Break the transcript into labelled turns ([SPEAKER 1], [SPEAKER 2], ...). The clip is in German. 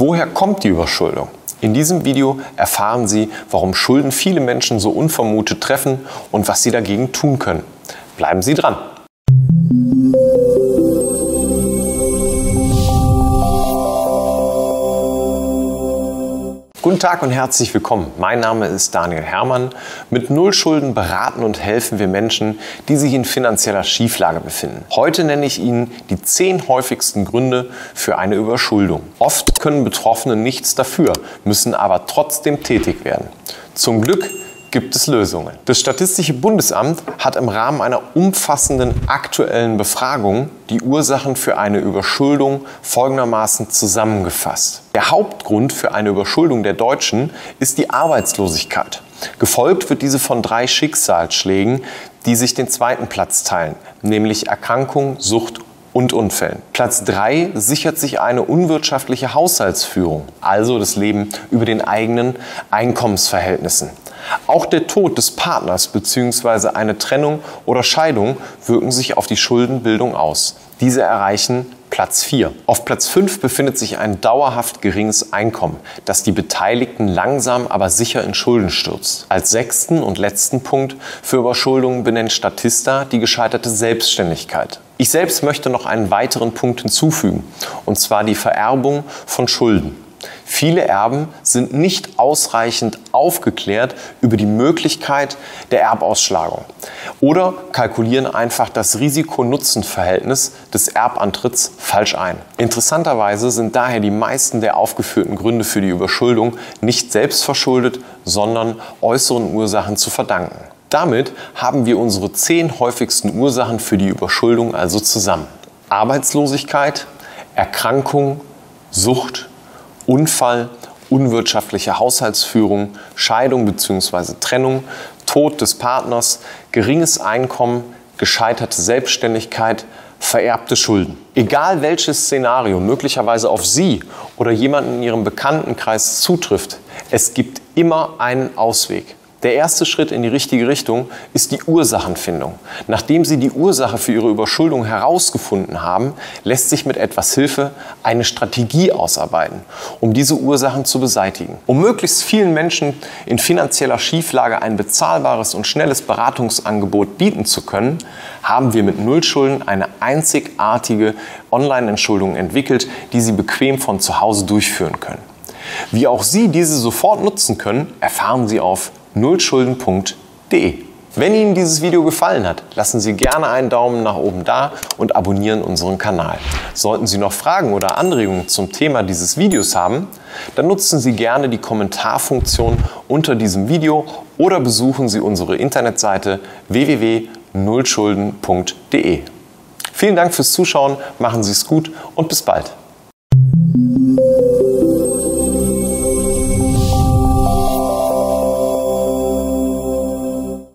[SPEAKER 1] Woher kommt die Überschuldung? In diesem Video erfahren Sie, warum Schulden viele Menschen so unvermutet treffen und was Sie dagegen tun können. Bleiben Sie dran! Guten Tag und herzlich willkommen. Mein Name ist Daniel Hermann. Mit Nullschulden beraten und helfen wir Menschen, die sich in finanzieller Schieflage befinden. Heute nenne ich Ihnen die zehn häufigsten Gründe für eine Überschuldung. Oft können Betroffene nichts dafür, müssen aber trotzdem tätig werden. Zum Glück gibt es Lösungen. Das Statistische Bundesamt hat im Rahmen einer umfassenden aktuellen Befragung die Ursachen für eine Überschuldung folgendermaßen zusammengefasst. Der Hauptgrund für eine Überschuldung der Deutschen ist die Arbeitslosigkeit. Gefolgt wird diese von drei Schicksalsschlägen, die sich den zweiten Platz teilen, nämlich Erkrankung, Sucht und Unfällen. Platz 3 sichert sich eine unwirtschaftliche Haushaltsführung, also das Leben über den eigenen Einkommensverhältnissen. Auch der Tod des Partners bzw. eine Trennung oder Scheidung wirken sich auf die Schuldenbildung aus. Diese erreichen Platz 4. Auf Platz 5 befindet sich ein dauerhaft geringes Einkommen, das die Beteiligten langsam aber sicher in Schulden stürzt. Als sechsten und letzten Punkt für Überschuldungen benennt Statista die gescheiterte Selbstständigkeit. Ich selbst möchte noch einen weiteren Punkt hinzufügen, und zwar die Vererbung von Schulden. Viele Erben sind nicht ausreichend aufgeklärt über die Möglichkeit der Erbausschlagung oder kalkulieren einfach das Risiko-Nutzen-Verhältnis des Erbantritts falsch ein. Interessanterweise sind daher die meisten der aufgeführten Gründe für die Überschuldung nicht selbstverschuldet, sondern äußeren Ursachen zu verdanken. Damit haben wir unsere zehn häufigsten Ursachen für die Überschuldung also zusammen. Arbeitslosigkeit, Erkrankung, Sucht, Unfall, unwirtschaftliche Haushaltsführung, Scheidung bzw. Trennung, Tod des Partners, geringes Einkommen, gescheiterte Selbstständigkeit, vererbte Schulden. Egal welches Szenario möglicherweise auf Sie oder jemanden in Ihrem Bekanntenkreis zutrifft, es gibt immer einen Ausweg. Der erste Schritt in die richtige Richtung ist die Ursachenfindung. Nachdem Sie die Ursache für Ihre Überschuldung herausgefunden haben, lässt sich mit etwas Hilfe eine Strategie ausarbeiten, um diese Ursachen zu beseitigen. Um möglichst vielen Menschen in finanzieller Schieflage ein bezahlbares und schnelles Beratungsangebot bieten zu können, haben wir mit Nullschulden eine einzigartige Online-Entschuldung entwickelt, die Sie bequem von zu Hause durchführen können. Wie auch Sie diese sofort nutzen können, erfahren Sie auf nullschulden.de. Wenn Ihnen dieses Video gefallen hat, lassen Sie gerne einen Daumen nach oben da und abonnieren unseren Kanal. Sollten Sie noch Fragen oder Anregungen zum Thema dieses Videos haben, dann nutzen Sie gerne die Kommentarfunktion unter diesem Video oder besuchen Sie unsere Internetseite www.nullschulden.de. Vielen Dank fürs Zuschauen, machen Sie es gut und bis bald.